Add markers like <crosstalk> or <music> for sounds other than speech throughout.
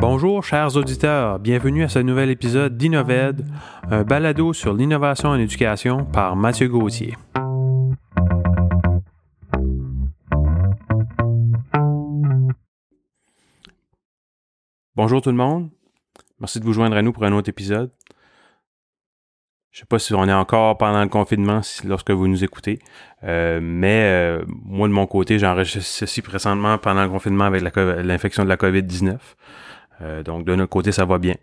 Bonjour chers auditeurs, bienvenue à ce nouvel épisode d'Innoved, un balado sur l'innovation en éducation par Mathieu Gauthier. Bonjour tout le monde, merci de vous joindre à nous pour un autre épisode. Je ne sais pas si on est encore pendant le confinement lorsque vous nous écoutez, euh, mais euh, moi de mon côté, j'enregistre ceci présentement pendant le confinement avec l'infection de la COVID-19. Euh, donc de notre côté, ça va bien.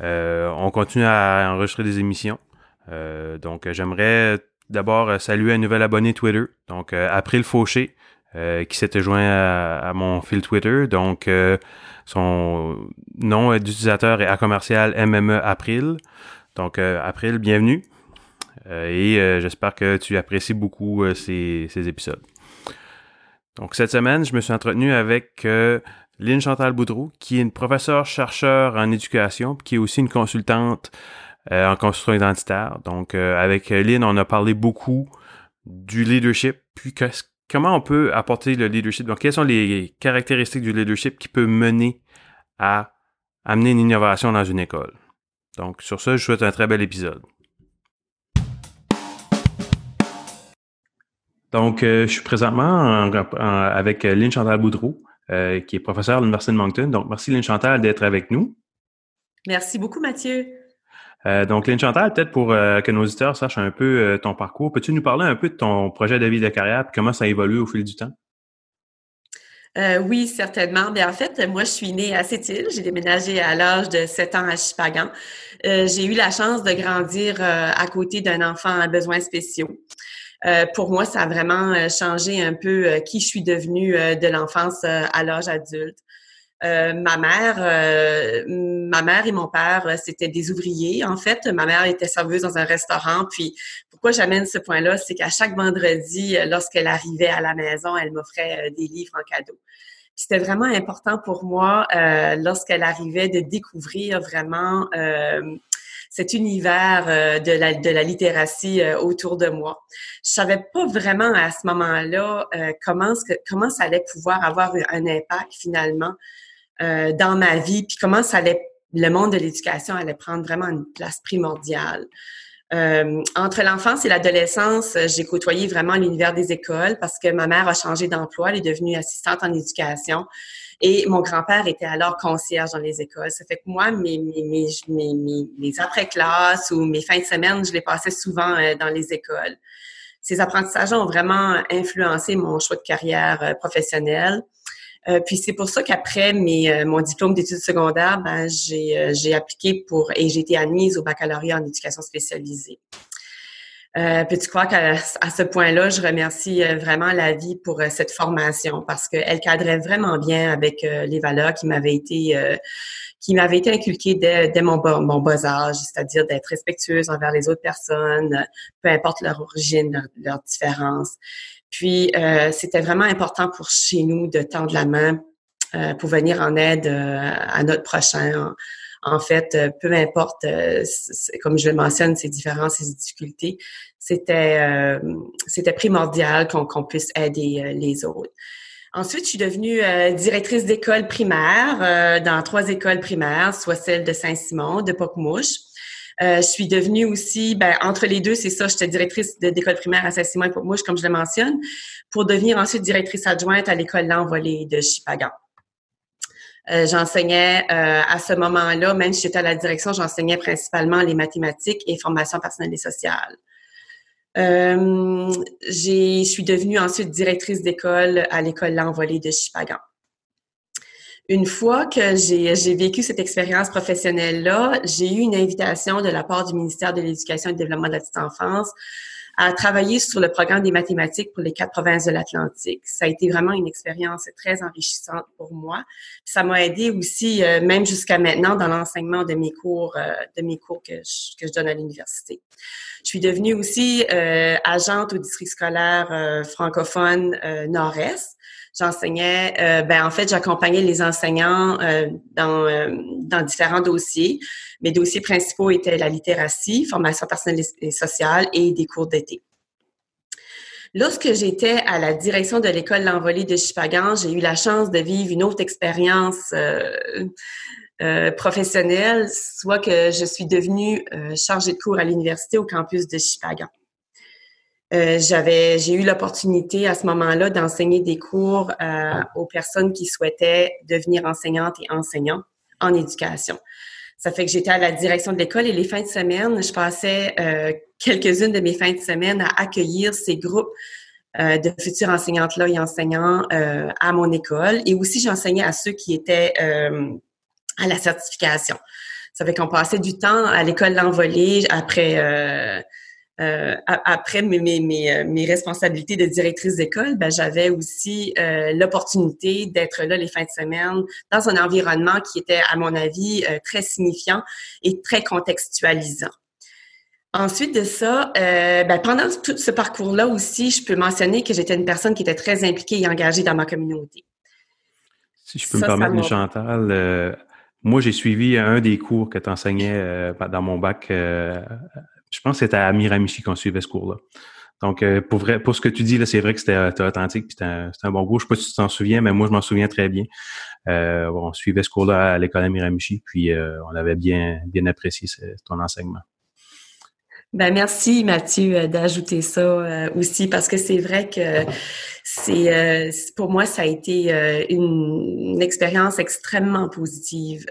on continue à enregistrer des émissions. donc j'aimerais d'abord saluer un nouvel abonné Twitter, donc April Fauché, qui s'était joint à, mon fil Twitter. Donc son nom d'utilisateur est à commercial MME April. Donc, euh, April, bienvenue. Euh, et euh, j'espère que tu apprécies beaucoup ces, épisodes. Donc, cette semaine, je me suis entretenu avec Lynn Chantal Boudreau, qui est une professeure chercheur en éducation, qui est aussi une consultante en construction identitaire. Donc, avec Lynn, on a parlé beaucoup du leadership, puis comment on peut apporter le leadership? Donc, quelles sont les caractéristiques du leadership qui peut mener à amener une innovation dans une école? Donc, sur ce, je souhaite un très bel épisode. Donc, euh, je suis présentement avec Lynn Chantal Boudreau, euh, qui est professeure à l'Université de Moncton. Donc, merci Lynn Chantal d'être avec nous. Merci beaucoup, Mathieu. Euh, donc, Lynn Chantal, peut-être pour que nos auditeurs sachent un peu ton parcours, peux-tu nous parler un peu de ton projet de vie de carrière et comment ça a évolué au fil du temps? Euh, oui, certainement. Mais en fait, moi, je suis née à Sept-Îles. J'ai déménagé à l'âge de 7 ans à Chipagan. Euh, j'ai eu la chance de grandir euh, à côté d'un enfant à besoins spéciaux. Pour moi, ça a vraiment changé un peu qui je suis devenue de l'enfance à l'âge adulte. Euh, ma mère, euh, ma mère et mon père, euh, c'était des ouvriers. En fait, ma mère était serveuse dans un restaurant. Puis, pourquoi j'amène ce point-là, c'est qu'à chaque vendredi, lorsqu'elle arrivait à la maison, elle m'offrait des livres en cadeau. C'était vraiment important pour moi lorsqu'elle arrivait de découvrir vraiment cet univers de, la, de la littératie autour de moi. Je savais pas vraiment à ce moment-là comment, comment ça allait pouvoir avoir un impact finalement euh, dans ma vie, puis comment ça allait, le monde de l'éducation allait prendre vraiment une place primordiale. Euh, entre l'enfance et l'adolescence, j'ai côtoyé vraiment l'univers des écoles parce que ma mère a changé d'emploi, elle est devenue assistante en éducation et mon grand-père était alors concierge dans les écoles. Ça fait que moi, mes, mes, mes, mes, après-classes ou mes fins de semaine, je les passais souvent euh, dans les écoles. Ces apprentissages ont vraiment influencé mon choix de carrière professionnelle. Euh, puis c'est pour ça qu'après mes, euh, mon diplôme d'études secondaires, ben, j'ai, euh, j'ai appliqué pour et j'ai été admise au baccalauréat en éducation spécialisée. Euh, puis tu crois qu'à ce point-là, je remercie vraiment la vie pour cette formation? Parce qu'elle cadrait vraiment bien avec les valeurs qui m'avaient été qui m'avaient été inculquées dès, dès mon, mon bas âge, c'est-à-dire d'être respectueuse envers les autres personnes, peu importe leur origine, leur, leur différence. Puis, euh, c'était vraiment important pour chez nous de tendre la main euh, pour venir en aide euh, à notre prochain. En, fait, peu importe, comme je le mentionne, ces différences, ces difficultés, c'était c'était primordial qu'on puisse aider les autres. Ensuite, je suis devenue directrice d'école primaire dans trois écoles primaires, soit celle de Saint-Simon, de Pocmouche, euh, je suis devenue aussi, ben, entre les deux, c'est ça, j'étais directrice d'école primaire à Saint-Simon et Mouche, comme je le mentionne, pour devenir ensuite directrice adjointe à l'école L'Envolée de Chipagan. Euh, j'enseignais euh, à ce moment-là, même si j'étais à la direction, j'enseignais principalement les mathématiques et formation personnelle et sociale. je suis devenue ensuite directrice d'école à l'école L'Envolée de Chipagan une fois que j'ai vécu cette expérience professionnelle-là, j'ai eu une invitation de la part du ministère de l'Éducation et du Développement de la petite enfance à travailler sur le programme des mathématiques pour les quatre provinces de l'Atlantique. Ça a été vraiment une expérience très enrichissante pour moi. Ça m'a aidé aussi, euh, même jusqu'à maintenant, dans l'enseignement de mes cours, euh, de mes cours que je, que je donne à l'université. Je suis devenue aussi euh, agente au district scolaire francophone Nord-Est j'enseignais, euh, ben en fait, j'accompagnais les enseignants euh, dans, euh, dans différents dossiers. Mes dossiers principaux étaient la littératie, formation personnelle et sociale et des cours d'été. Lorsque j'étais à la direction de l'école L'Envolée de Chipagan, j'ai eu la chance de vivre une autre expérience professionnelle, soit que je suis devenue chargée de cours à l'université au campus de Chipagan. j'avais, j'ai eu l'opportunité à ce moment-là d'enseigner des cours aux personnes qui souhaitaient devenir enseignantes et enseignants en éducation. Ça fait que j'étais à la direction de l'école et les fins de semaine, je passais euh, quelques-unes de mes fins de semaine à accueillir ces groupes euh, de futurs enseignantes-là et enseignants euh, à mon école. Et aussi, j'enseignais à ceux qui étaient à la certification. Ça fait qu'on passait du temps à l'école l'envolée après euh, après mes, mes, euh, mes, responsabilités de directrice d'école, ben, j'avais aussi euh, l'opportunité d'être là les fins de semaine dans un environnement qui était, à mon avis, très signifiant et très contextualisant. Ensuite de ça, ben, pendant tout ce parcours-là aussi, je peux mentionner que j'étais une personne qui était très impliquée et engagée dans ma communauté. Si je peux me permettre, Chantal, moi, j'ai suivi un des cours que tu enseignais dans mon bac je pense que c'était à Miramichi qu'on suivait ce cours-là. Donc, euh, pour vrai, pour ce que tu dis, là, c'est vrai que c'était authentique, puis c'était un, bon cours. Je sais pas si tu t'en souviens, mais moi, je m'en souviens très bien. Euh, on suivait ce cours-là à l'école à Miramichi, puis euh, on avait bien, bien apprécié ton enseignement. Ben merci Mathieu d'ajouter ça aussi parce que c'est vrai que c'est pour moi ça a été une, une, expérience extrêmement positive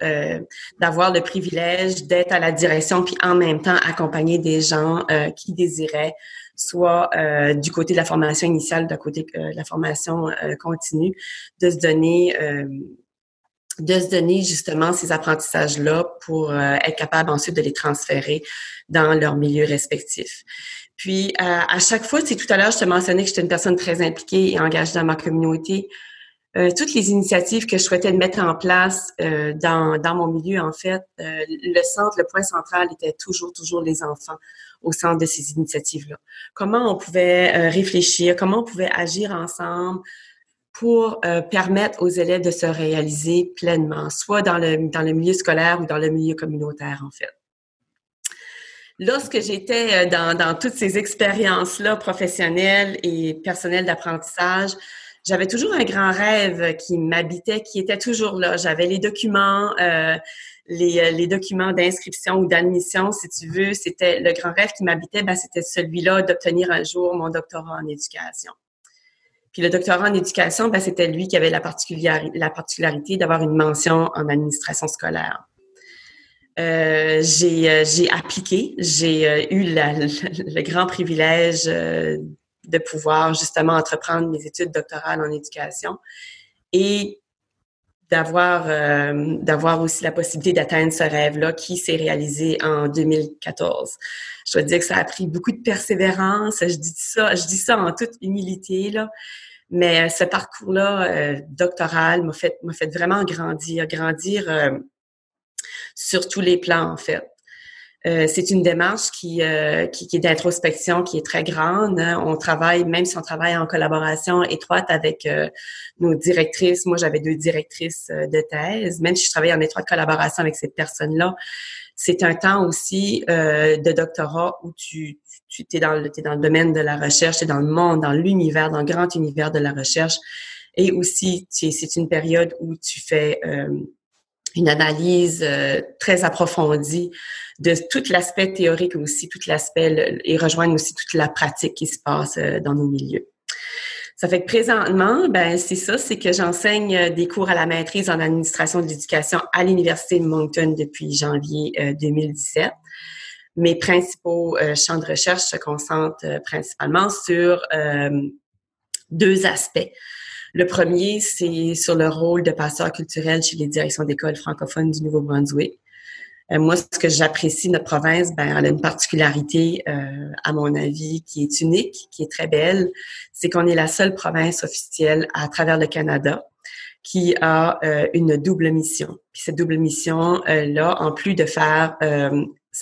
d'avoir le privilège d'être à la direction puis en même temps accompagner des gens qui désiraient soit euh, du côté de la formation initiale, d'un côté de la formation continue, de se donner de se donner justement ces apprentissages-là pour euh, être capable ensuite de les transférer dans leur milieu respectif. Puis, euh, à chaque fois, c'est tout à l'heure, je te mentionnais que j'étais une personne très impliquée et engagée dans ma communauté. Euh, toutes les initiatives que je souhaitais mettre en place dans, dans mon milieu, en fait, le centre, le point central était toujours, toujours les enfants au centre de ces initiatives-là. Comment on pouvait réfléchir, comment on pouvait agir ensemble, pour euh, permettre aux élèves de se réaliser pleinement, soit dans le, dans le milieu scolaire ou dans le milieu communautaire, en fait. Lorsque j'étais euh, dans, dans toutes ces expériences-là professionnelles et personnelles d'apprentissage, j'avais toujours un grand rêve qui m'habitait, qui était toujours là. J'avais les documents, euh, les, euh, les, documents d'inscription ou d'admission, si tu veux. C'était le grand rêve qui m'habitait, ben, c'était celui-là d'obtenir un jour mon doctorat en éducation. Puis le doctorat en éducation, ben, c'était lui qui avait la, particularité, la particularité d'avoir une mention en administration scolaire. Euh, j'ai, euh, appliqué, j'ai euh, eu le grand privilège euh, de pouvoir justement entreprendre mes études doctorales en éducation et d'avoir d'avoir aussi la possibilité d'atteindre ce rêve-là qui s'est réalisé en 2014. Je dois dire que ça a pris beaucoup de persévérance. Je dis ça, je dis ça en toute humilité là. Mais euh, ce parcours-là euh, doctoral m'a fait m'a fait vraiment grandir, grandir euh, sur tous les plans en fait. C'est une démarche qui, qui, qui, est d'introspection, qui est très grande. On travaille, même si on travaille en collaboration étroite avec nos directrices. Moi, j'avais deux directrices de thèse. Même si je travaille en étroite collaboration avec ces personnes-là, c'est un temps aussi euh, de doctorat où tu, tu es, dans le, es dans le domaine de la recherche, tu es dans le monde, dans l'univers, dans le grand univers de la recherche. Et aussi, c'est une période où tu fais euh, une analyse euh, très approfondie de tout l'aspect théorique aussi, tout l'aspect, et rejoindre aussi toute la pratique qui se passe dans nos milieux. Ça fait que présentement, ben c'est ça, c'est que j'enseigne euh, des cours à la maîtrise en administration de l'éducation à l'Université de Moncton depuis janvier 2017. Euh, Mes principaux euh, champs de recherche se concentrent principalement sur deux aspects. Le premier, c'est sur le rôle de passeur culturel chez les directions d'école francophones du Nouveau-Brunswick. Euh, moi, ce que j'apprécie notre province, ben, elle a une particularité, euh, à mon avis, qui est unique, qui est très belle. C'est qu'on est la seule province officielle à travers le Canada qui a euh, une double mission. Cette double mission-là, en plus de faire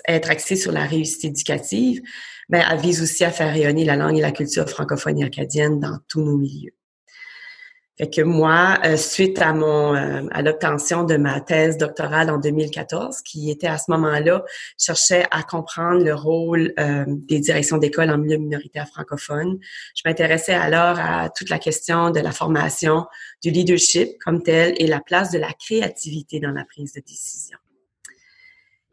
être axée sur la réussite éducative, ben, elle vise aussi à faire rayonner la langue et la culture francophone et acadienne dans tous nos milieux. Fait que moi, euh, suite à mon euh, à l'obtention de ma thèse doctorale en 2014, qui était à ce moment-là, cherchais à comprendre le rôle euh, des directions d'école en milieu minoritaire francophone. Je m'intéressais alors à toute la question de la formation, du leadership comme tel et la place de la créativité dans la prise de décision.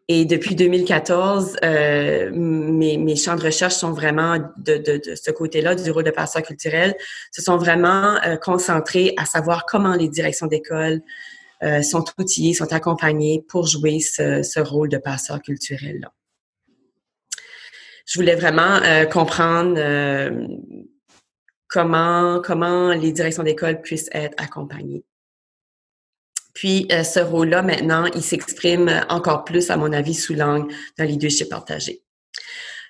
Et depuis 2014, euh, mes, mes, champs de recherche sont vraiment de, de, de ce côté-là du rôle de passeur culturel, se sont vraiment euh, concentrés à savoir comment les directions d'école euh, sont outillées, sont accompagnées pour jouer ce, ce rôle de passeur culturel-là. Je voulais vraiment euh, comprendre euh, comment comment les directions d'école puissent être accompagnées. Puis euh, ce rôle-là, maintenant, il s'exprime encore plus, à mon avis, sous l'angle d'un leadership partagé.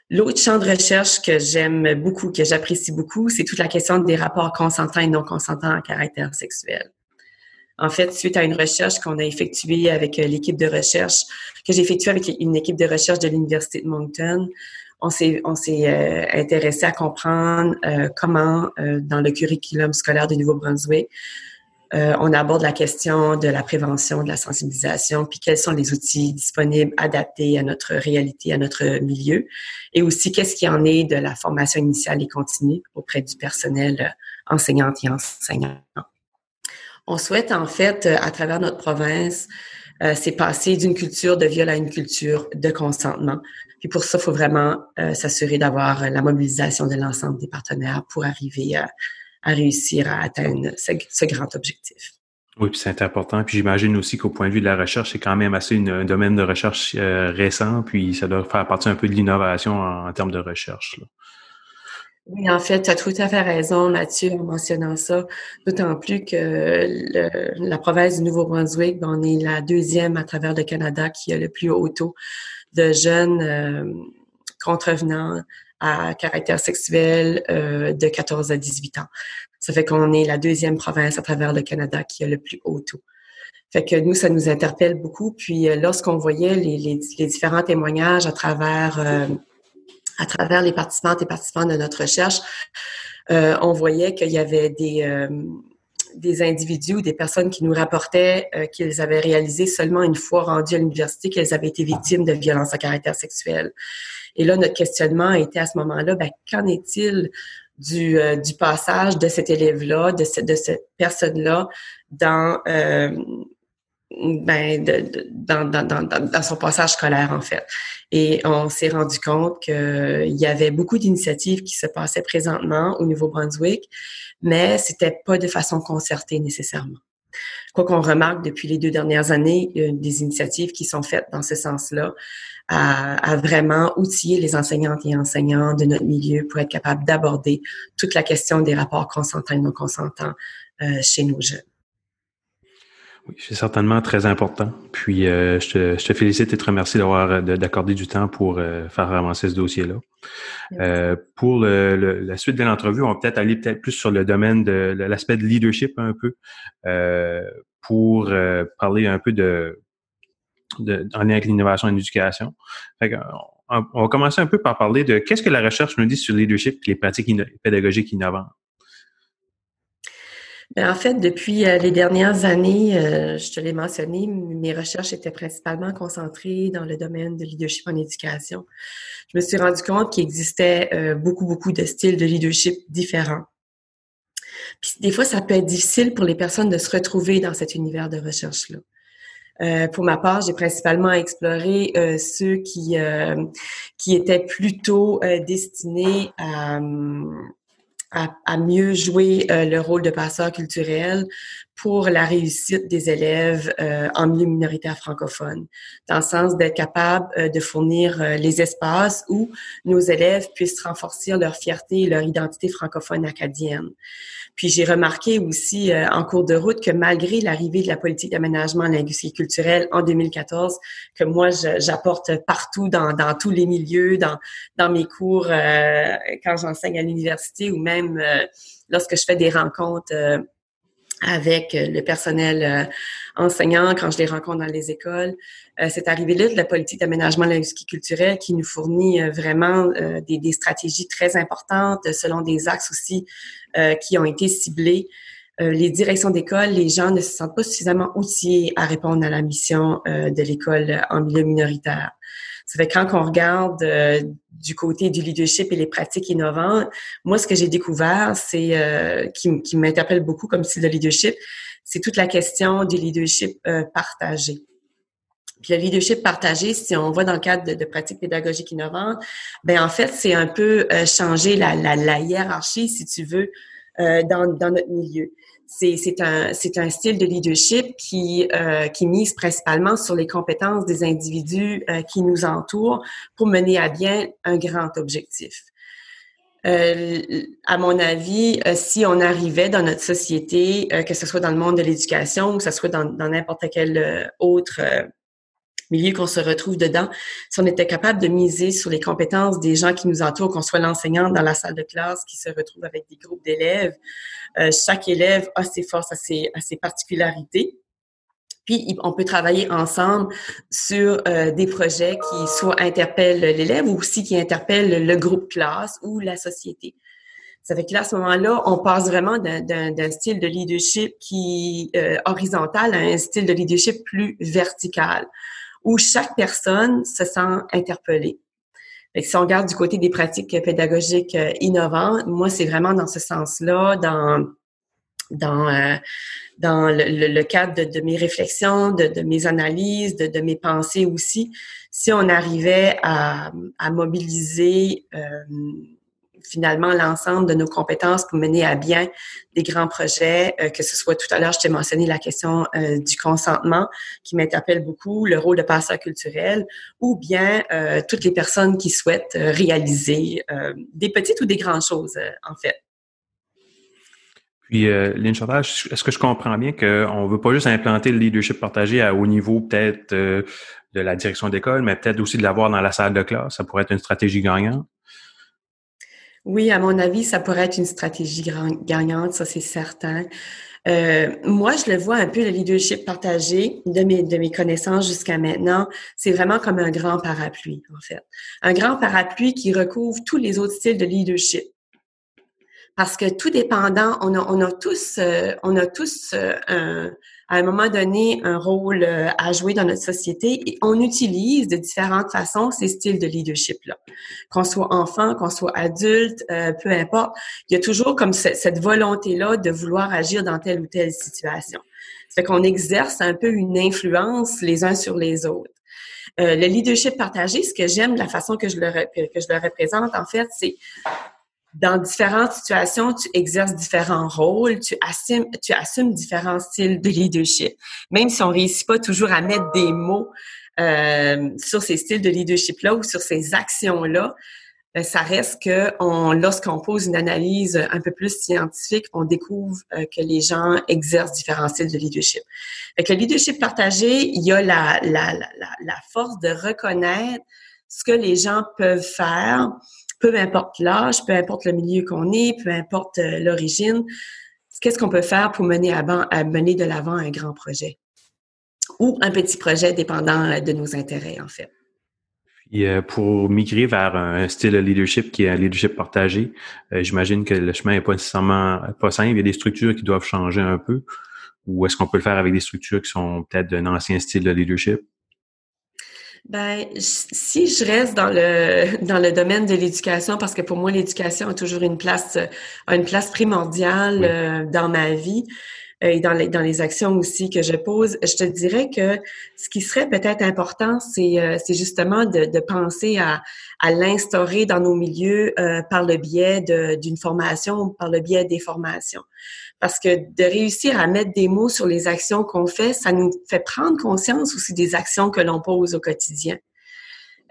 L'autre champ de recherche que j'aime beaucoup, que j'apprécie beaucoup, c'est toute la question des rapports consentants et non consentants à caractère sexuel. En fait, suite à une recherche qu'on a effectuée avec euh, l'équipe de recherche, que j'ai effectuée avec une équipe de recherche de l'Université de Moncton, on s'est euh, intéressé à comprendre euh, comment euh, dans le curriculum scolaire du Nouveau-Brunswick euh, on aborde la question de la prévention, de la sensibilisation, puis quels sont les outils disponibles, adaptés à notre réalité, à notre milieu, et aussi qu'est-ce qui en est de la formation initiale et continue auprès du personnel euh, enseignant et enseignant. On souhaite en fait, euh, à travers notre province, c'est passer d'une culture de viol à une culture de consentement. Puis pour ça, il faut vraiment s'assurer d'avoir la mobilisation de l'ensemble des partenaires pour arriver à à réussir à atteindre ce, grand objectif. Oui, puis c'est important. Puis j'imagine aussi qu'au point de vue de la recherche, c'est quand même assez un domaine de recherche euh, récent, puis ça doit faire partie un peu de l'innovation en, termes de recherche. Oui, en fait, tu as tout à fait raison, Mathieu, en mentionnant ça, d'autant plus que la province du Nouveau-Brunswick, ben, on est la deuxième à travers le Canada qui a le plus haut taux de jeunes euh, contrevenants à caractère sexuel euh, de 14 à 18 ans. Ça fait qu'on est la deuxième province à travers le Canada qui a le plus haut taux. Fait que nous, ça nous interpelle beaucoup. Puis euh, lorsqu'on voyait les, les, les, différents témoignages à travers euh, à travers les participantes et participants de notre recherche, euh, on voyait qu'il y avait des euh, des individus ou des personnes qui nous rapportaient qu'ils avaient réalisé seulement une fois rendus à l'université qu'elles avaient été victimes de violences à caractère sexuel. Et là, notre questionnement était à ce moment-là, ben, qu'en est-il du, euh, du passage de cet élève-là, de, de cette personne-là dans, euh, ben, de, dans, dans, dans, dans, son passage scolaire, en fait. Et on s'est rendu compte qu'il y avait beaucoup d'initiatives qui se passaient présentement au Nouveau-Brunswick, mais c'était pas de façon concertée nécessairement. Quoi qu'on remarque depuis les deux dernières années, il y a des initiatives qui sont faites dans ce sens-là à, vraiment outiller les enseignantes et enseignants de notre milieu pour être capables d'aborder toute la question des rapports consentants et non consentants euh, chez nos jeunes. Oui, c'est certainement très important. Puis euh, je, te, je, te, félicite et te remercie d'avoir d'accorder du temps pour euh, faire avancer ce dossier-là. Euh, pour le, le, la suite de l'entrevue, on va peut-être aller peut-être plus sur le domaine de l'aspect de leadership un peu euh, pour euh, parler un peu de de, en lien avec l'innovation et l'éducation. On, on va commencer un peu par parler de qu'est-ce que la recherche nous dit sur le leadership et les pratiques pédagogiques innovantes. Ben, en fait, depuis euh, les dernières années, euh, je te l'ai mentionné, mes recherches étaient principalement concentrées dans le domaine de leadership en éducation. Je me suis rendu compte qu'il existait euh, beaucoup, beaucoup de styles de leadership différents. Puis des fois, ça peut être difficile pour les personnes de se retrouver dans cet univers de recherche-là. Euh, pour ma part, j'ai principalement exploré euh, ceux qui euh, qui étaient plutôt destinés à, à, mieux jouer le rôle de passeur culturel pour la réussite des élèves en milieu minoritaire francophone, dans le sens d'être capable de fournir les espaces où nos élèves puissent renforcer leur fierté et leur identité francophone acadienne. Puis j'ai remarqué aussi euh, en cours de route que malgré l'arrivée de la politique d'aménagement linguistique et culturel en 2014, que moi j'apporte partout dans, dans, tous les milieux, dans, dans mes cours euh, quand j'enseigne à l'université ou même euh, lorsque je fais des rencontres avec le personnel enseignant quand je les rencontre dans les écoles. Euh, c'est arrivé là de la politique d'aménagement linguistique culturel qui nous fournit vraiment des, des, stratégies très importantes selon des axes aussi qui ont été ciblés les directions d'école, les gens ne se sentent pas suffisamment outillés à répondre à la mission de l'école en milieu minoritaire. Ça fait quand on regarde du côté du leadership et les pratiques innovantes, moi, ce que j'ai découvert, c'est qui, qui m'interpelle beaucoup comme style de leadership, c'est toute la question du leadership partagé. Puis le leadership partagé, si on voit dans le cadre de, pratiques pédagogiques innovantes, ben en fait, c'est un peu euh, changer la, la, la, hiérarchie, si tu veux, euh, dans, dans notre milieu. C'est, un, un style de leadership qui, euh, qui mise principalement sur les compétences des individus euh, qui nous entourent pour mener à bien un grand objectif. Euh, à mon avis, euh, si on arrivait dans notre société, que ce soit dans le monde de l'éducation ou que ce soit dans, dans n'importe quel autre milieu qu'on se retrouve dedans, si on était capable de miser sur les compétences des gens qui nous entourent, qu'on soit l'enseignant dans la salle de classe qui se retrouve avec des groupes d'élèves, euh, chaque élève a ses forces, a ses, ses particularités. Puis, on peut travailler ensemble sur euh, des projets qui soit interpellent l'élève ou aussi qui interpellent le groupe classe ou la société. Ça fait que là, à ce moment-là, on passe vraiment d'un style de leadership qui euh, horizontal à un style de leadership plus vertical où chaque personne se sent interpellée. si on regarde du côté des pratiques pédagogiques euh, innovantes, moi, c'est vraiment dans ce sens-là, dans dans euh, dans le, cadre de, mes réflexions, de, mes analyses, de, mes pensées aussi, si on arrivait à, à mobiliser euh, finalement l'ensemble de nos compétences pour mener à bien des grands projets, euh, que ce soit tout à l'heure, je t'ai mentionné la question euh, du consentement qui m'interpelle beaucoup, le rôle de passeur culturel, ou bien euh, toutes les personnes qui souhaitent réaliser des petites ou des grandes choses, en fait. Puis, euh, Lynn est-ce que je comprends bien qu'on ne veut pas juste implanter le leadership partagé à haut niveau, peut-être de la direction d'école, mais peut-être aussi de l'avoir dans la salle de classe? Ça pourrait être une stratégie gagnante? Oui, à mon avis, ça pourrait être une stratégie gagnante, ça c'est certain. Euh, moi, je le vois un peu le leadership partagé de mes, connaissances jusqu'à maintenant. C'est vraiment comme un grand parapluie, en fait. Un grand parapluie qui recouvre tous les autres styles de leadership. Parce que tout dépendant, on a, on a tous, euh, on a tous euh, un, à un moment donné un rôle euh, à jouer dans notre société on utilise de différentes façons ces styles de leadership-là. Qu'on soit enfant, qu'on soit adulte, euh, peu importe, il y a toujours comme cette volonté-là de vouloir agir dans telle ou telle situation. Fait qu'on exerce un peu une influence les uns sur les autres. Euh, le leadership partagé, ce que j'aime, la façon que je le, que je le représente, en fait, c'est dans différentes situations, tu exerces différents rôles, tu assumes, tu assumes différents styles de leadership. Même si on réussit pas toujours à mettre des mots euh, sur ces styles de leadership-là ou sur ces actions-là, ben, ça reste que on, lorsqu'on pose une analyse un peu plus scientifique, on découvre euh, que les gens exercent différents styles de leadership. Avec le leadership partagé, il y a la, la, la, la force de reconnaître ce que les gens peuvent faire peu importe l'âge, peu importe le milieu qu'on est, peu importe euh, l'origine, qu'est-ce qu'on peut faire pour mener à, mener de l'avant un grand projet? Ou un petit projet dépendant euh, de nos intérêts, en fait. Euh, pour migrer vers un style de leadership qui est un leadership partagé, j'imagine que le chemin n'est pas nécessairement pas simple. Il y a des structures qui doivent changer un peu. Ou est-ce qu'on peut le faire avec des structures qui sont peut-être d'un ancien style de leadership? Ben, si je reste dans le <laughs> dans le domaine de l'éducation, parce que pour moi l'éducation a toujours une place a une place primordiale euh, dans ma vie euh, et dans les dans les actions aussi que je pose, je te dirais que ce qui serait peut-être important, c'est euh, c'est justement de, de penser à à l'instaurer dans nos milieux par le biais d'une formation ou par le biais des formations. Parce que de réussir à mettre des mots sur les actions qu'on fait, ça nous fait prendre conscience aussi des actions que l'on pose au quotidien.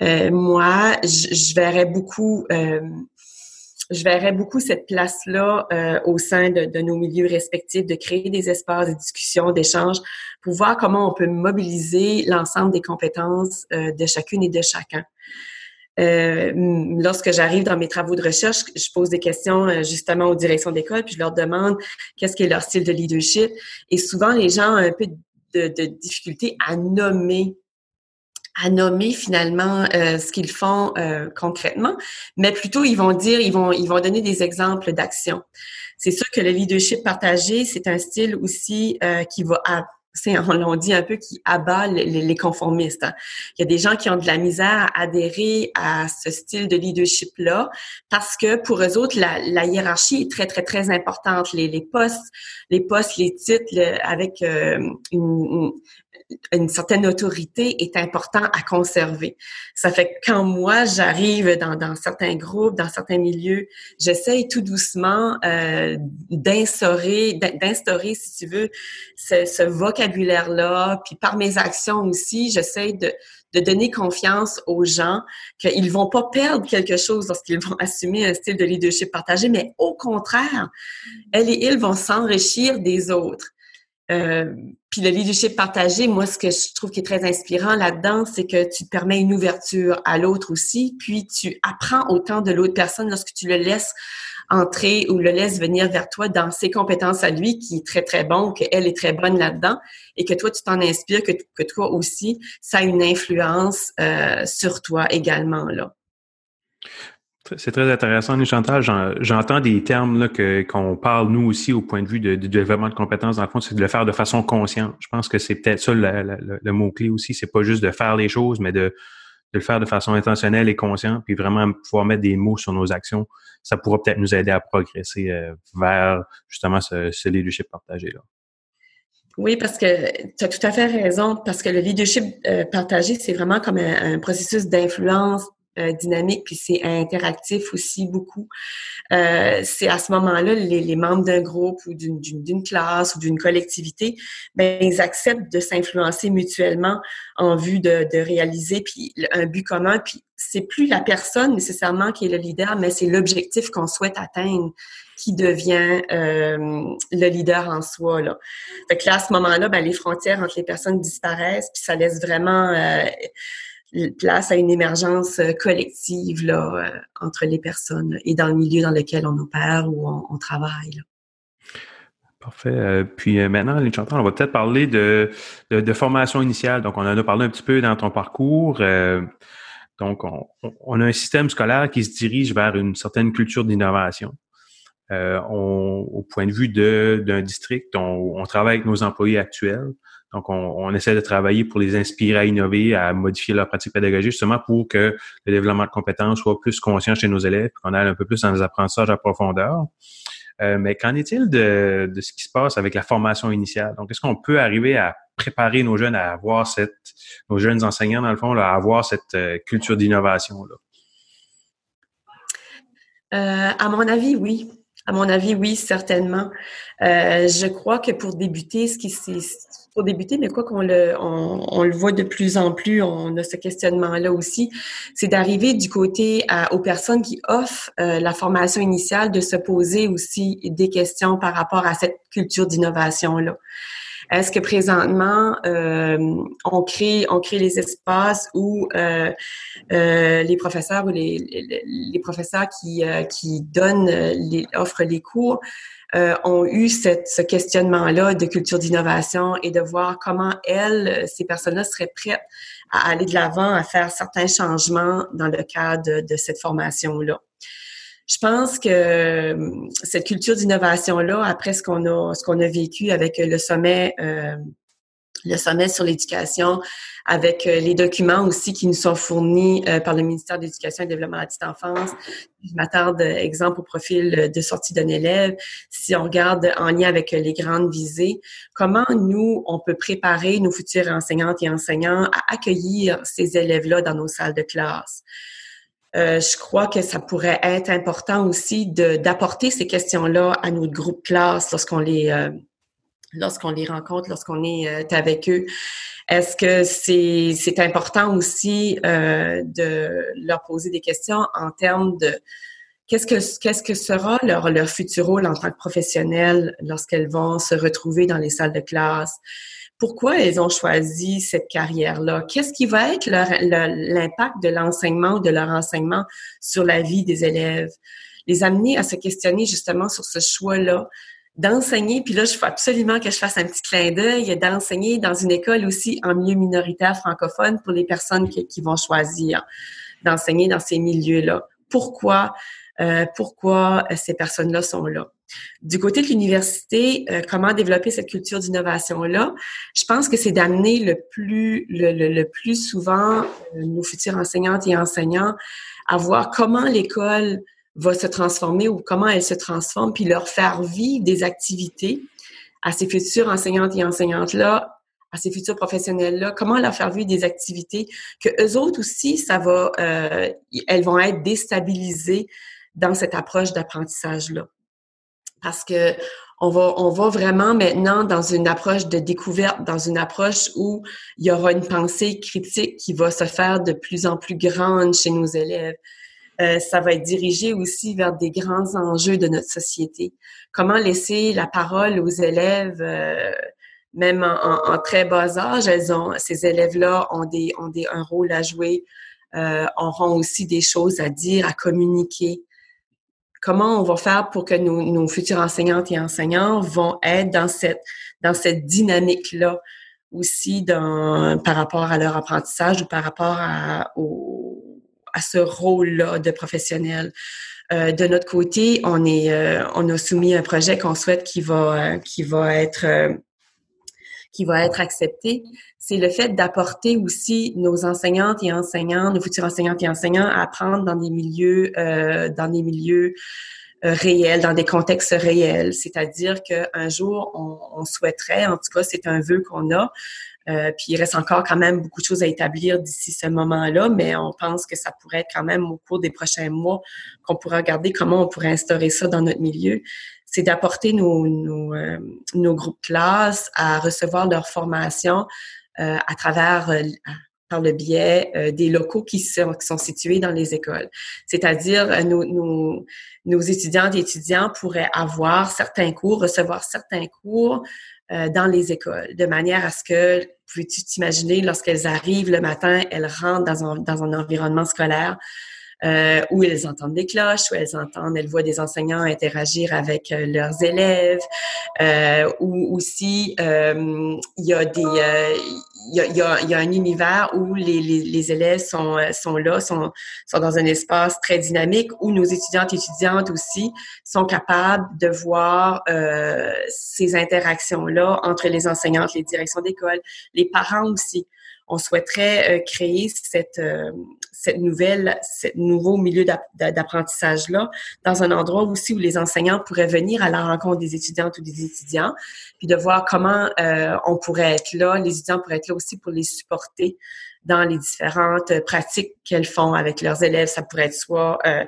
Euh, moi, je, verrais beaucoup, euh, je verrais beaucoup cette place-là euh, au sein de, de, nos milieux respectifs, de créer des espaces de discussion, d'échange, pour voir comment on peut mobiliser l'ensemble des compétences euh, de chacune et de chacun. Euh, lorsque j'arrive dans mes travaux de recherche, je pose des questions euh, justement aux directions d'école, puis je leur demande qu'est-ce qui est leur style de leadership. Et souvent, les gens ont un peu de, de difficulté à nommer à nommer finalement euh, ce qu'ils font euh, concrètement, mais plutôt ils vont dire, ils vont, ils vont donner des exemples d'action. C'est sûr que le leadership partagé, c'est un style aussi euh, qui va <laughs> on l'a dit un peu, qui abat les, conformistes. Hein. Il y a des gens qui ont de la misère à adhérer à ce style de leadership-là parce que pour eux autres, la, hiérarchie est très, très, très importante. Les, postes, les postes, les titres avec une, une certaine autorité est important à conserver. Ça fait que quand moi, j'arrive dans, certains groupes, dans certains milieux, j'essaye tout doucement euh, d'instaurer, si tu veux, ce, ce vocabulaire-là. Puis par mes actions aussi, j'essaie de, de donner confiance aux gens qu'ils vont pas perdre quelque chose lorsqu'ils vont assumer un style de leadership partagé, mais au contraire, elles et ils vont s'enrichir des autres. Euh, puis le leadership partagé, moi, ce que je trouve qui est très inspirant là-dedans, c'est que tu permets une ouverture à l'autre aussi, puis tu apprends autant de l'autre personne lorsque tu le laisses entrer ou le laisses venir vers toi dans ses compétences à lui, qui est très, très bon, qu'elle est très bonne là-dedans, et que toi, tu t'en inspires, que, que toi aussi, ça a une influence euh, sur toi également, là. C'est très intéressant, Chantal. J'entends des termes qu'on parle, nous aussi, au point de vue de, développement de compétences. Dans le fond, c'est de le faire de façon consciente. Je pense que c'est peut-être ça le, mot-clé aussi. C'est pas juste de faire les choses, mais de, le faire de façon intentionnelle et consciente, puis vraiment pouvoir mettre des mots sur nos actions. Ça pourra peut-être nous aider à progresser euh, vers justement ce, ce leadership partagé-là. Oui, parce que tu as tout à fait raison, parce que le leadership euh, partagé, c'est vraiment comme un processus d'influence, euh, dynamique, puis c'est interactif aussi beaucoup. Euh, c'est à ce moment-là, les, les, membres d'un groupe ou d'une classe ou d'une collectivité, ben, ils acceptent de s'influencer mutuellement en vue de, de, réaliser puis un but commun. Puis c'est plus la personne nécessairement qui est le leader, mais c'est l'objectif qu'on souhaite atteindre qui devient euh, le leader en soi. Là. Fait que là, à ce moment-là, ben, les frontières entre les personnes disparaissent, puis ça laisse vraiment euh, place à une émergence euh, collective là, euh, entre les personnes et dans le milieu dans lequel on opère ou on, travaille. Parfait. Euh, puis maintenant, les Chantal, on va peut-être parler de, de, formation initiale. Donc, on en a parlé un petit peu dans ton parcours. donc, on, a un système scolaire qui se dirige vers une certaine culture d'innovation. au point de vue d'un district, on, travaille avec nos employés actuels. Donc, on, essaie de travailler pour les inspirer à innover, à modifier leur pratique pédagogique, justement pour que le développement de compétences soit plus conscient chez nos élèves, qu'on aille un peu plus dans les apprentissages à profondeur. Euh, mais qu'en est-il de, ce qui se passe avec la formation initiale? Donc, est-ce qu'on peut arriver à préparer nos jeunes à avoir cette, nos jeunes enseignants, dans le fond, à avoir cette euh, culture d'innovation-là? Euh, à mon avis, oui. À mon avis, oui, certainement. je crois que pour débuter, ce qui s'est pour débuter, mais quoi qu'on le, on, le voit de plus en plus, on a ce questionnement-là aussi, c'est d'arriver du côté aux personnes qui offrent euh, la formation initiale de se poser aussi des questions par rapport à cette culture d'innovation-là. Est-ce que présentement, euh, on crée on crée les espaces où euh, les professeurs ou les, les, professeurs qui, qui donnent, les, offrent les cours euh, ont eu ce questionnement-là de culture d'innovation et de voir comment elles, ces personnes-là, seraient prêtes à aller de l'avant, à faire certains changements dans le cadre de, cette formation-là? Je pense que euh, cette culture d'innovation-là, après ce qu'on a, ce qu'on a vécu avec le sommet euh, le sommet sur l'éducation avec euh, les documents aussi qui nous sont fournis euh, par le ministère de l'Éducation et du Développement de la petite enfance. Je m'attarde, exemple, au profil de sortie d'un élève. Si on regarde en lien avec les grandes visées, comment nous, on peut préparer nos futurs enseignantes et enseignants à accueillir ces élèves-là dans nos salles de classe? Euh, je crois que ça pourrait être important aussi d'apporter ces questions-là à notre groupe classe lorsqu'on les lorsqu'on les rencontre, lorsqu'on est euh, avec eux. Est-ce que c'est important aussi euh, de leur poser des questions en termes de qu'est-ce que qu'est-ce que sera leur leur futur rôle en tant que professionnel lorsqu'elles vont se retrouver dans les salles de classe? Pourquoi elles ont choisi cette carrière-là? Qu'est-ce qui va être l'impact de l'enseignement ou de leur enseignement sur la vie des élèves? Les amener à se questionner justement sur ce choix-là d'enseigner, puis là, je faut absolument que je fasse un petit clin d'œil, d'enseigner dans une école aussi en milieu minoritaire francophone pour les personnes qui, vont choisir d'enseigner dans ces milieux-là. Pourquoi? Euh, pourquoi ces personnes-là sont là? Du côté de l'université, euh, comment développer cette culture d'innovation-là? Je pense que c'est d'amener le plus, le, le, plus souvent euh, nos futurs enseignantes et enseignants à voir comment l'école va se transformer ou comment elle se transforme, puis leur faire vivre des activités à ces futurs enseignantes et enseignantes-là, à ces futurs professionnels-là, comment leur faire vivre des activités que eux autres aussi, ça va, euh, elles vont être déstabilisées dans cette approche d'apprentissage-là. Parce que on va, on va vraiment maintenant dans une approche de découverte, dans une approche où il y aura une pensée critique qui va se faire de plus en plus grande chez nos élèves. Euh, ça va être dirigé aussi vers des grands enjeux de notre société. Comment laisser la parole aux élèves, euh, même en, très bas âge, ces élèves-là ont des, ont des, un rôle à jouer, euh, auront aussi des choses à dire, à communiquer. Comment on va faire pour que nos, nos futurs enseignantes et enseignants vont être dans cette, dans cette dynamique-là aussi par rapport à leur apprentissage ou par rapport à ce rôle-là de professionnel. Euh, de notre côté, on est, euh, on a soumis un projet qu'on souhaite qui va, euh, qui va être, qui va être accepté. C'est le fait d'apporter aussi nos enseignantes et enseignants, nos futurs enseignantes et enseignants à apprendre dans des milieux, dans des milieux réels, dans des contextes réels. C'est-à-dire qu'un jour, on, on, souhaiterait, en tout cas, c'est un vœu qu'on a, euh, puis il reste encore quand même beaucoup de choses à établir d'ici ce moment-là, mais on pense que ça pourrait être quand même au cours des prochains mois qu'on pourra regarder comment on pourrait instaurer ça dans notre milieu. C'est d'apporter nos, nos, euh, nos groupes classes à recevoir leur formation euh, à travers par le biais des locaux qui sont, qui sont situés dans les écoles. C'est-à-dire, nos, nos, nos étudiantes et étudiants pourraient avoir certains cours, recevoir certains cours euh, dans les écoles, de manière à ce que, peux-tu t'imaginer, lorsqu'elles arrivent le matin, elles rentrent dans un, dans un environnement scolaire euh, où elles entendent des cloches, où elles entendent, elles voient des enseignants interagir avec euh, leurs élèves, euh, ou aussi il y a un univers où les, élèves sont, sont là, sont, dans un espace très dynamique, où nos étudiantes et étudiantes aussi sont capables de voir euh, ces interactions-là entre les enseignantes, les directions d'école, les parents aussi on souhaiterait euh, créer cette, euh, cette nouvelle, ce nouveau milieu d'apprentissage-là dans un endroit aussi où les enseignants pourraient venir à la rencontre des étudiantes ou des étudiants, puis de voir comment euh, on pourrait être là, les étudiants pourraient être là aussi pour les supporter dans les différentes pratiques qu'elles font avec leurs élèves. Ça pourrait être soit euh,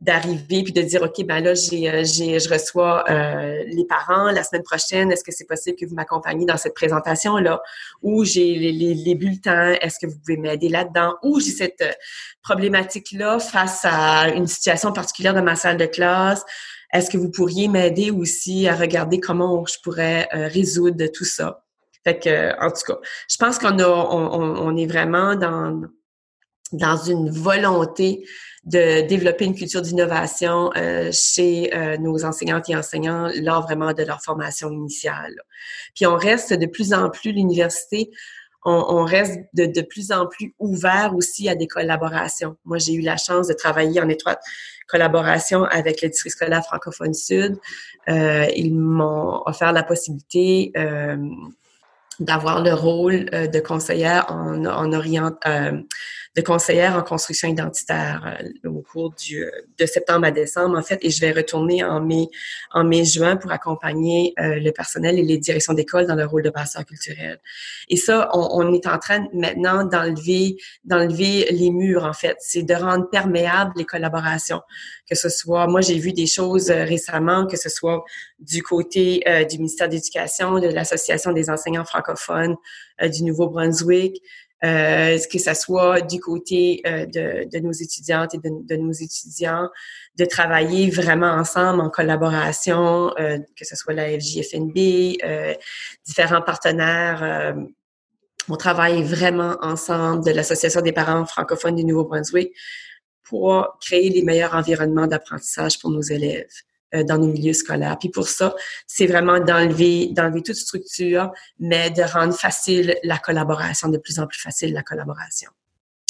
d'arriver puis de dire ok ben là j'ai euh, j'ai je reçois euh, les parents la semaine prochaine. Est-ce que c'est possible que vous m'accompagniez dans cette présentation là Ou j'ai les, bulletins. Est-ce que vous pouvez m'aider là-dedans? Ou j'ai cette problématique là face à une situation particulière dans ma salle de classe. Est-ce que vous pourriez m'aider aussi à regarder comment je pourrais résoudre tout ça? En tout cas, je pense qu'on est vraiment dans, dans une volonté de développer une culture d'innovation euh, chez euh, nos enseignantes et enseignants lors vraiment de leur formation initiale. Puis on reste de plus en plus, l'université, on, reste de, de, plus en plus ouvert aussi à des collaborations. Moi, j'ai eu la chance de travailler en étroite collaboration avec le district scolaire francophone sud. Euh, ils m'ont offert la possibilité d'avoir le rôle euh, de conseillère en, en orient, euh, de conseillère en construction identitaire euh, au cours du, de septembre à décembre, en fait, et je vais retourner en mai, en mai-juin pour accompagner le personnel et les directions d'école dans le rôle de passeur culturel. Et ça, on, on est en train maintenant d'enlever, d'enlever les murs, en fait. C'est de rendre perméables les collaborations que ce soit, moi j'ai vu des choses euh, récemment, que ce soit du côté euh, du ministère de l'Éducation, de l'Association des enseignants francophones euh, du Nouveau-Brunswick, que ce soit du côté de, de, nos étudiantes et de, de, nos étudiants, de travailler vraiment ensemble en collaboration, que ce soit la FJFNB, différents partenaires. on travaille vraiment ensemble de l'Association des parents francophones du Nouveau-Brunswick pour créer les meilleurs environnements d'apprentissage pour nos élèves. Dans nos milieux scolaires. Puis pour ça, c'est vraiment d'enlever d'enlever toute structure, mais de rendre facile la collaboration, de plus en plus facile la collaboration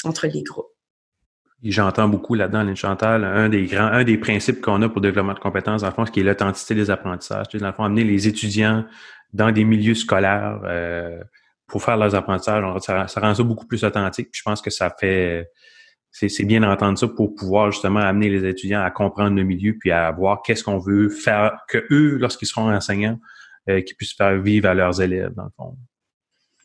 entre les groupes. J'entends beaucoup là-dedans, Lynn Chantal, un des grands, un des principes qu'on a pour le développement de compétences, le fond, qui est l'authenticité des apprentissages. dans le fond, amener les étudiants dans des milieux scolaires euh, pour faire leurs apprentissages, ça, rend ça beaucoup plus authentique. Puis je pense que ça fait, c'est bien d'entendre ça pour pouvoir justement amener les étudiants à comprendre le milieu puis à voir qu'est-ce qu'on veut faire que eux, lorsqu'ils seront enseignants, euh, qu'ils puissent faire vivre à leurs élèves, dans le fond.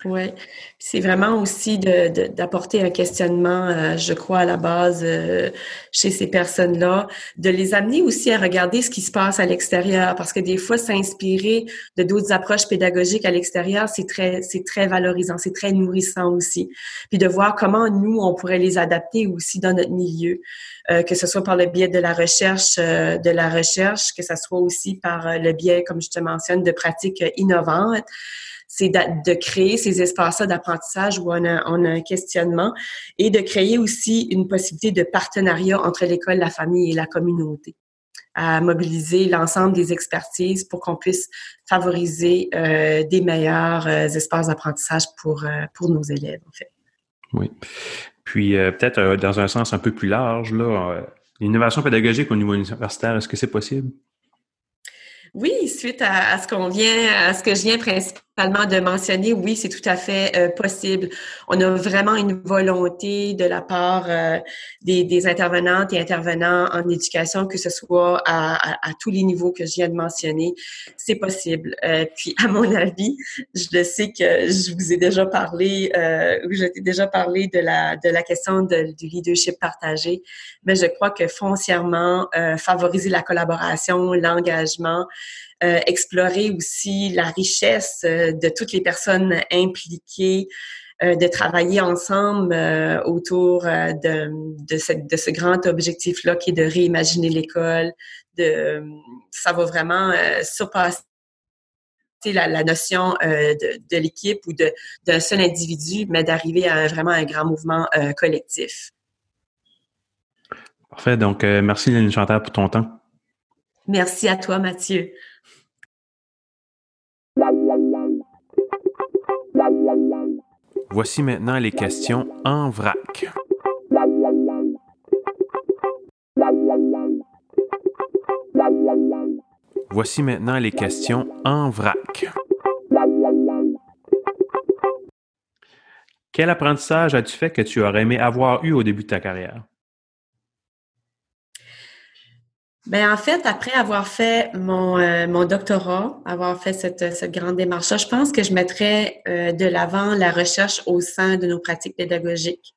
Oui, c'est vraiment aussi d'apporter un questionnement, euh, je crois, à la base euh, chez ces personnes-là, de les amener aussi à regarder ce qui se passe à l'extérieur, parce que des fois, s'inspirer de d'autres approches pédagogiques à l'extérieur, c'est très, c'est très valorisant, c'est très nourrissant aussi. Puis de voir comment nous, on pourrait les adapter aussi dans notre milieu, euh, que ce soit par le biais de la recherche, de la recherche, que ce soit aussi par le biais, comme je te mentionne, de pratiques innovantes c'est de, créer ces espaces-là d'apprentissage où on a, on a, un questionnement et de créer aussi une possibilité de partenariat entre l'école, la famille et la communauté à mobiliser l'ensemble des expertises pour qu'on puisse favoriser euh, des meilleurs euh, espaces d'apprentissage pour, euh, pour nos élèves, en fait. Oui. Puis peut-être dans un sens un peu plus large, là, l'innovation pédagogique au niveau universitaire, est-ce que c'est possible? Oui, suite à, ce qu'on vient, à ce que je viens principalement de mentionner, oui, c'est tout à fait euh, possible. On a vraiment une volonté de la part euh, des, intervenantes et intervenants en éducation, que ce soit à, tous les niveaux que je viens de mentionner, c'est possible. Euh, puis, à mon avis, je le sais que je vous ai déjà parlé, ou je déjà parlé de la de la question du leadership partagé, mais je crois que foncièrement, favoriser la collaboration, l'engagement, euh, explorer aussi la richesse euh, de toutes les personnes impliquées, euh, de travailler ensemble autour de, de, ce, grand objectif-là qui est de réimaginer l'école. De, ça va vraiment surpasser la, notion de, l'équipe ou d'un seul individu, mais d'arriver à vraiment un grand mouvement collectif. Parfait. Donc, merci Lynn Chantal pour ton temps. Merci à toi, Mathieu. Voici maintenant les questions en vrac. Voici maintenant les questions en vrac. Quel apprentissage as-tu fait que tu aurais aimé avoir eu au début de ta carrière? Ben en fait, après avoir fait mon, euh, mon doctorat, avoir fait cette, cette grande démarche je pense que je mettrais euh, de l'avant la recherche au sein de nos pratiques pédagogiques.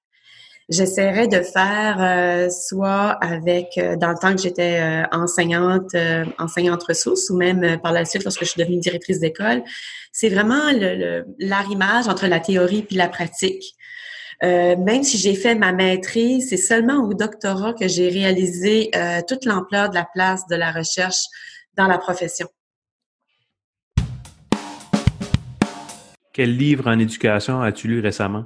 J'essaierais de faire euh, soit avec, dans le temps que j'étais enseignante, enseignante ressources, ou même par la suite lorsque je suis devenue directrice d'école, c'est vraiment l'arrimage entre la théorie puis la pratique. Euh, même si j'ai fait ma maîtrise, c'est seulement au doctorat que j'ai réalisé euh, toute l'ampleur de la place de la recherche dans la profession. Quel livre en éducation as-tu lu récemment?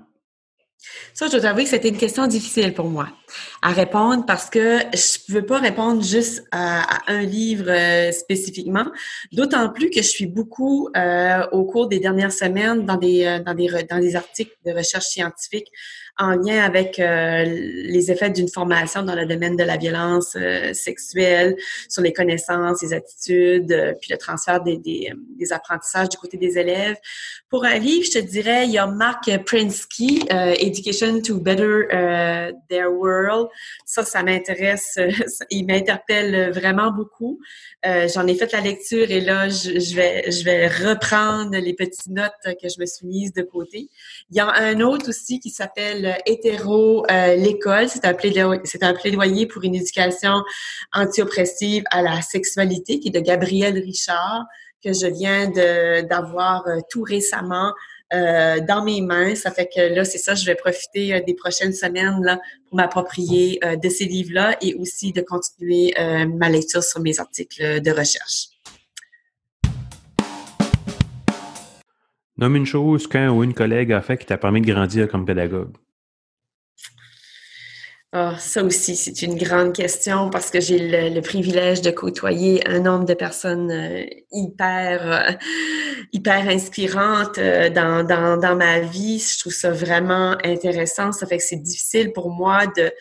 Ça, je dois avouer que c'était une question difficile pour moi à répondre parce que je ne veux pas répondre juste à, un livre euh, spécifiquement, d'autant plus que je suis beaucoup euh, au cours des dernières semaines dans des, euh, dans des, dans des articles de recherche scientifique en lien avec les effets d'une formation dans le domaine de la violence sexuelle, sur les connaissances, les attitudes, puis le transfert des, des, des, apprentissages du côté des élèves. Pour un livre, je te dirais, il y a Mark Prinsky, Education to Better Their World. Ça, ça m'intéresse, <laughs> il m'interpelle vraiment beaucoup. J'en ai fait la lecture et là, je, vais, je vais reprendre les petites notes que je me suis mises de côté. Il y a un autre aussi qui s'appelle hétéro euh, l'école. C'est un, plaidoyer, pour une éducation anti-oppressive à la sexualité qui est de Gabrielle Richard que je viens d'avoir euh, tout récemment euh, dans mes mains. Ça fait que là, c'est ça, je vais profiter des prochaines semaines pour m'approprier de ces livres-là et aussi de continuer ma lecture sur mes articles de recherche. Nomme une chose qu'un ou une collègue a fait qui t'a permis de grandir comme pédagogue. Ah, ça aussi, c'est une grande question parce que j'ai le, privilège de côtoyer un nombre de personnes euh, hyper, euh, hyper inspirantes euh, dans, dans, dans ma vie. Je trouve ça vraiment intéressant. Ça fait que c'est difficile pour moi de,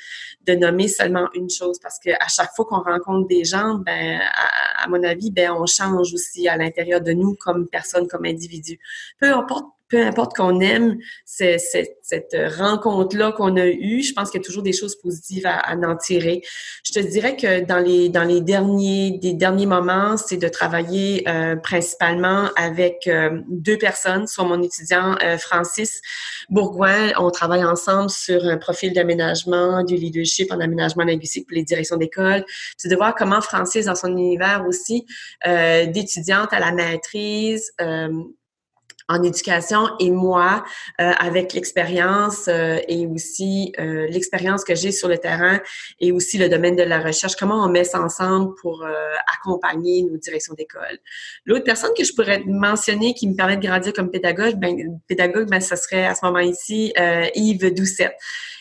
de nommer seulement une chose parce que à chaque fois qu'on rencontre des gens, ben, à, à, mon avis, ben, on change aussi à l'intérieur de nous comme personne, comme individu. Peu importe peu importe qu'on aime cette, rencontre-là qu'on a eue, je pense qu'il y a toujours des choses positives à, en tirer. Je te dirais que dans les dans les derniers des derniers moments, c'est de travailler euh, principalement avec euh, deux personnes, soit mon étudiant euh, Francis Bourgoin. On travaille ensemble sur un profil d'aménagement du leadership en aménagement linguistique pour les directions d'école. C'est de voir comment Francis, dans son univers aussi, d'étudiante à la maîtrise, en éducation et moi, euh, avec l'expérience euh, et aussi euh, l'expérience que j'ai sur le terrain et aussi le domaine de la recherche, comment on met ça ensemble pour accompagner nos directions d'école. L'autre personne que je pourrais mentionner qui me permet de grandir comme pédagogue, ben, pédagogue, ben, ce serait à ce moment-ci Yves Doucette.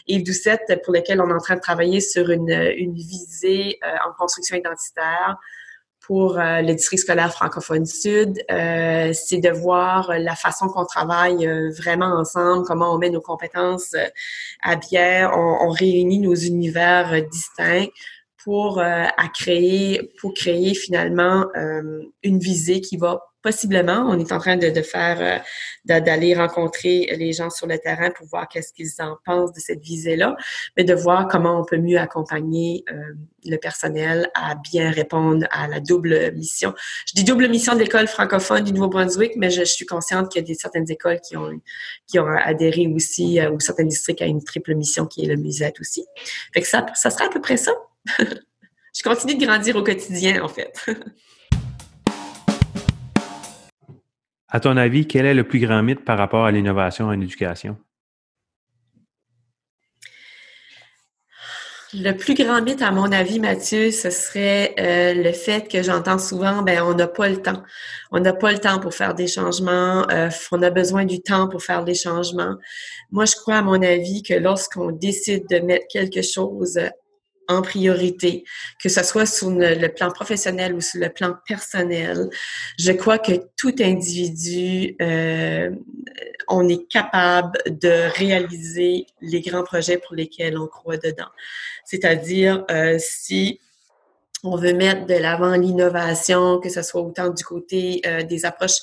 Yves Doucette, pour lequel on est en train de travailler sur une, une visée en construction identitaire, pour euh, le district scolaire francophone sud, euh, c'est de voir la façon qu'on travaille euh, vraiment ensemble, comment on met nos compétences à bière, on, on, réunit nos univers distincts pour à créer pour créer finalement une visée qui va possiblement, on est en train de, de faire, euh, d'aller rencontrer les gens sur le terrain pour voir qu'est-ce qu'ils en pensent de cette visée-là, mais de voir comment on peut mieux accompagner euh, le personnel à bien répondre à la double mission. Je dis double mission de l'école francophone du Nouveau-Brunswick, mais je, suis consciente qu'il y a des, certaines écoles qui ont, qui ont adhéré aussi, euh, ou certains districts à une triple mission qui est le musette aussi. Fait que ça, ça sera à peu près ça. <laughs> je continue de grandir au quotidien, en fait. <laughs> À ton avis, quel est le plus grand mythe par rapport à l'innovation en éducation? Le plus grand mythe, à mon avis, Mathieu, ce serait euh, le fait que j'entends souvent, ben on n'a pas le temps. On n'a pas le temps pour faire des changements. Euh, on a besoin du temps pour faire des changements. Moi, je crois, à mon avis, que lorsqu'on décide de mettre quelque chose en priorité, que ce soit sur le plan professionnel ou sur le plan personnel. Je crois que tout individu, euh, on est capable de réaliser les grands projets pour lesquels on croit dedans. C'est-à-dire, euh, si on veut mettre de l'avant l'innovation, que ce soit autant du côté euh, des approches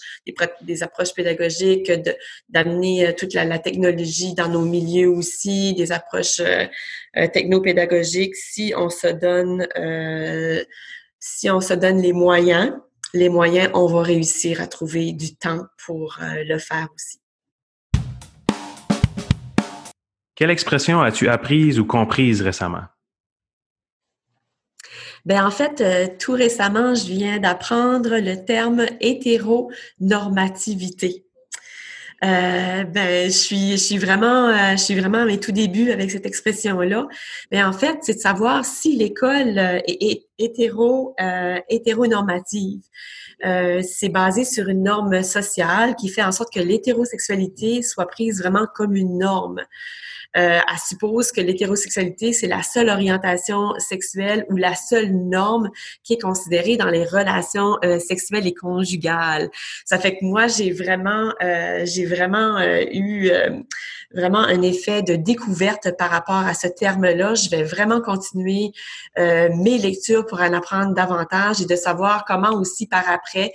des, approches pédagogiques, d'amener euh, toute la, technologie dans nos milieux aussi, des approches euh, euh technopédagogiques. Si on se donne si on se donne les moyens, les moyens, on va réussir à trouver du temps pour le faire aussi. Quelle expression as-tu apprise ou comprise récemment? Ben en fait, euh, tout récemment, je viens d'apprendre le terme hétéronormativité. Euh, ben, je suis, je suis vraiment, euh, je suis vraiment à mes tout débuts avec cette expression-là. Mais en fait, c'est de savoir si l'école euh, est, hétéro, hétéronormative. c'est basé sur une norme sociale qui fait en sorte que l'hétérosexualité soit prise vraiment comme une norme euh, elle suppose que l'hétérosexualité, c'est la seule orientation sexuelle ou la seule norme qui est considérée dans les relations euh, sexuelles et conjugales. Ça fait que moi, j'ai vraiment, euh, j'ai vraiment euh, eu euh, vraiment un effet de découverte par rapport à ce terme-là. Je vais vraiment continuer mes lectures pour en apprendre davantage et de savoir comment aussi par après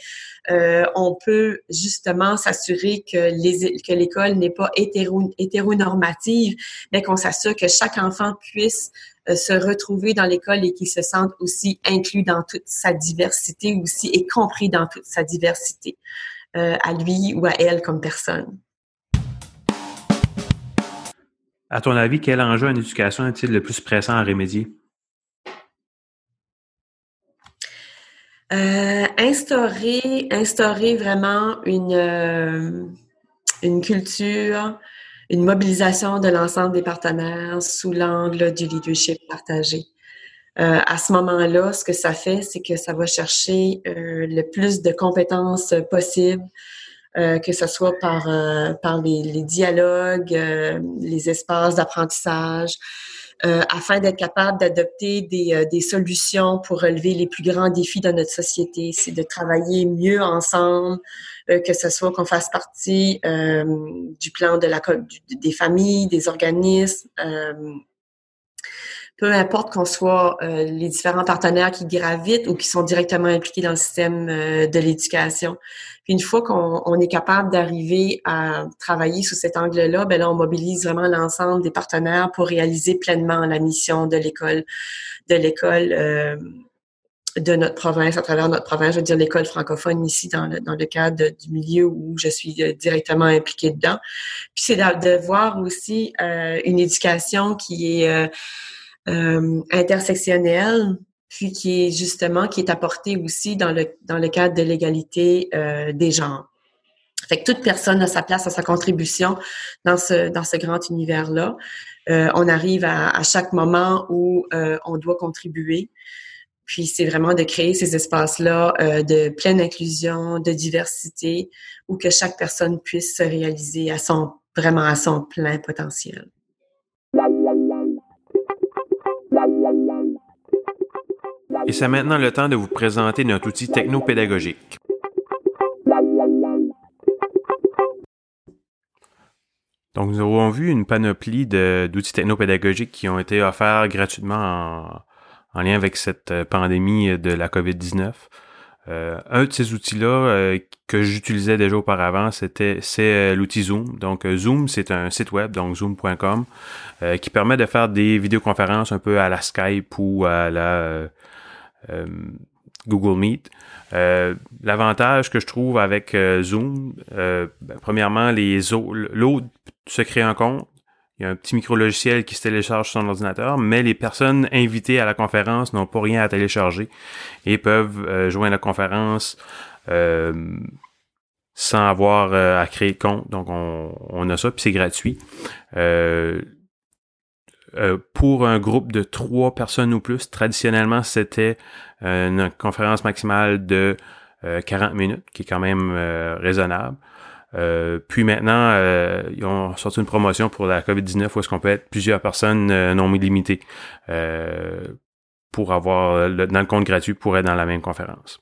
euh, on peut justement s'assurer que l'école n'est pas hétéro, hétéronormative, mais qu'on s'assure que chaque enfant puisse euh, se retrouver dans l'école et qu'il se sente aussi inclus dans toute sa diversité aussi et compris dans toute sa diversité euh, à lui ou à elle comme personne. À ton avis, quel enjeu en éducation est-il le plus pressant à remédier? Euh, instaurer, instaurer vraiment une, euh, une culture, une mobilisation de l'ensemble des partenaires sous l'angle du leadership partagé. Euh, à ce moment-là, ce que ça fait, c'est que ça va chercher euh, le plus de compétences possibles, que ce soit par, par les dialogues, les espaces d'apprentissage, afin d'être capable d'adopter des, des, solutions pour relever les plus grands défis de notre société. C'est de travailler mieux ensemble, que ce soit qu'on fasse partie du plan de la des familles, des organismes peu importe qu'on soit euh, les différents partenaires qui gravitent ou qui sont directement impliqués dans le système euh, de l'éducation. Une fois qu'on est capable d'arriver à travailler sous cet angle-là, ben là, on mobilise vraiment l'ensemble des partenaires pour réaliser pleinement la mission de l'école, de l'école euh, de notre province, à travers notre province, je veux dire l'école francophone ici dans le, dans le cadre du milieu où je suis directement impliquée dedans. Puis c'est de, voir aussi une éducation qui est euh, intersectionnelle, puis qui est justement qui est apportée aussi dans le dans le cadre de l'égalité euh, des genres. Fait que toute personne a sa place, a sa contribution dans ce dans ce grand univers là. Euh, on arrive à, à, chaque moment où euh, on doit contribuer. Puis c'est vraiment de créer ces espaces-là euh, de pleine inclusion, de diversité, où que chaque personne puisse se réaliser à son vraiment à son plein potentiel. Et c'est maintenant le temps de vous présenter notre outil technopédagogique. Donc, nous avons vu une panoplie d'outils technopédagogiques qui ont été offerts gratuitement en, lien avec cette pandémie de la COVID-19. Euh, un de ces outils-là euh, que j'utilisais déjà auparavant, c'était c'est euh, l'outil Zoom. Donc Zoom, c'est un site web, donc zoom.com, qui permet de faire des vidéoconférences un peu à la Skype ou à la Google Meet. Euh, l'avantage que je trouve avec euh, Zoom, ben, premièrement, les l'autre se crée un compte. Il y a un petit micro-logiciel qui se télécharge sur son ordinateur, mais les personnes invitées à la conférence n'ont pas rien à télécharger et peuvent joindre la conférence sans avoir à créer de compte. Donc, on, on a ça, puis c'est gratuit. Euh, pour un groupe de trois personnes ou plus, traditionnellement, c'était euh, une conférence maximale de 40 euh, minutes, qui est quand même raisonnable. puis maintenant, ils ont sorti une promotion pour la COVID-19 où est-ce qu'on peut être plusieurs personnes non limitées pour avoir dans le compte gratuit pour être dans la même conférence.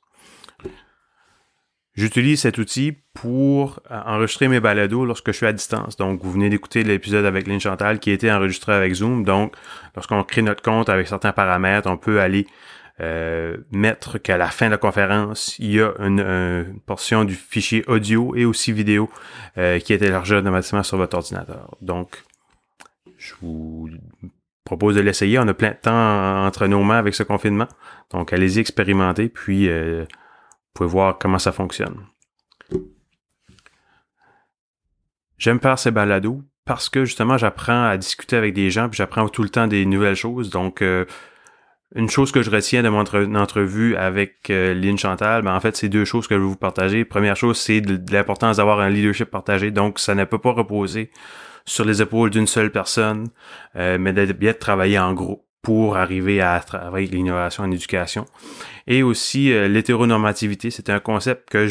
J'utilise cet outil pour euh, enregistrer mes balados lorsque je suis à distance. Donc, vous venez d'écouter l'épisode avec Lynn Chantal qui a été enregistré avec Zoom. Donc, lorsqu'on crée notre compte avec certains paramètres, on peut aller euh, mettre qu'à la fin de la conférence, il y a une, portion du fichier audio et aussi vidéo euh, qui est téléchargé automatiquement sur votre ordinateur. Donc, je vous propose de l'essayer. On a plein de temps entre nos mains avec ce confinement. Donc, allez-y expérimenter, puis pouvez voir comment ça fonctionne. J'aime faire ces balados parce que justement j'apprends à discuter avec des gens puis j'apprends tout le temps des nouvelles choses. Donc euh, une chose que je retiens de mon entrevue avec euh, Lynn Chantal, ben en fait, c'est deux choses que je vais vous partager. Première chose, c'est l'importance d'avoir un leadership partagé. Donc, ça ne peut pas reposer sur les épaules d'une seule personne, euh, mais d'être bien travailler en groupe pour arriver à travailler l'innovation en éducation. Et aussi euh, l'hétéronormativité, c'est un concept que.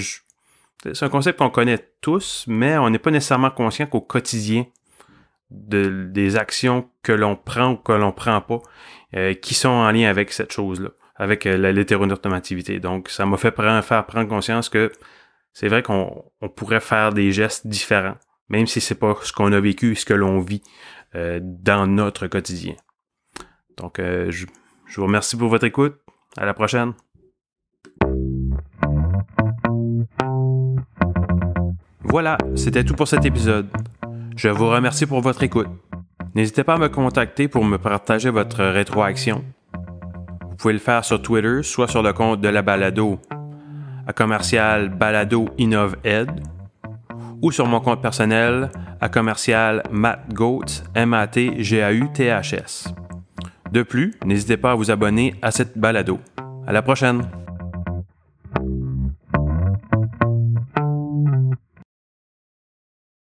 C'est un concept qu'on connaît tous, mais on n'est pas nécessairement conscient qu'au quotidien, de, des actions que l'on prend ou que l'on prend pas, euh, qui sont en lien avec cette chose-là, avec euh, l'hétéronormativité. Donc, ça m'a fait prendre, faire prendre conscience que c'est vrai qu'on on pourrait faire des gestes différents, même si c'est pas ce qu'on a vécu, ce que l'on vit dans notre quotidien. Donc, euh, je, vous remercie pour votre écoute. À la prochaine. Voilà, c'était tout pour cet épisode. Je vous remercie pour votre écoute. N'hésitez pas à me contacter pour me partager votre rétroaction. Vous pouvez le faire sur Twitter, soit sur le compte de la balado à commercial balado ed ou sur mon compte personnel à commercial matgoats m a t g a u t h s. De plus, n'hésitez pas à vous abonner à cette balado. À la prochaine!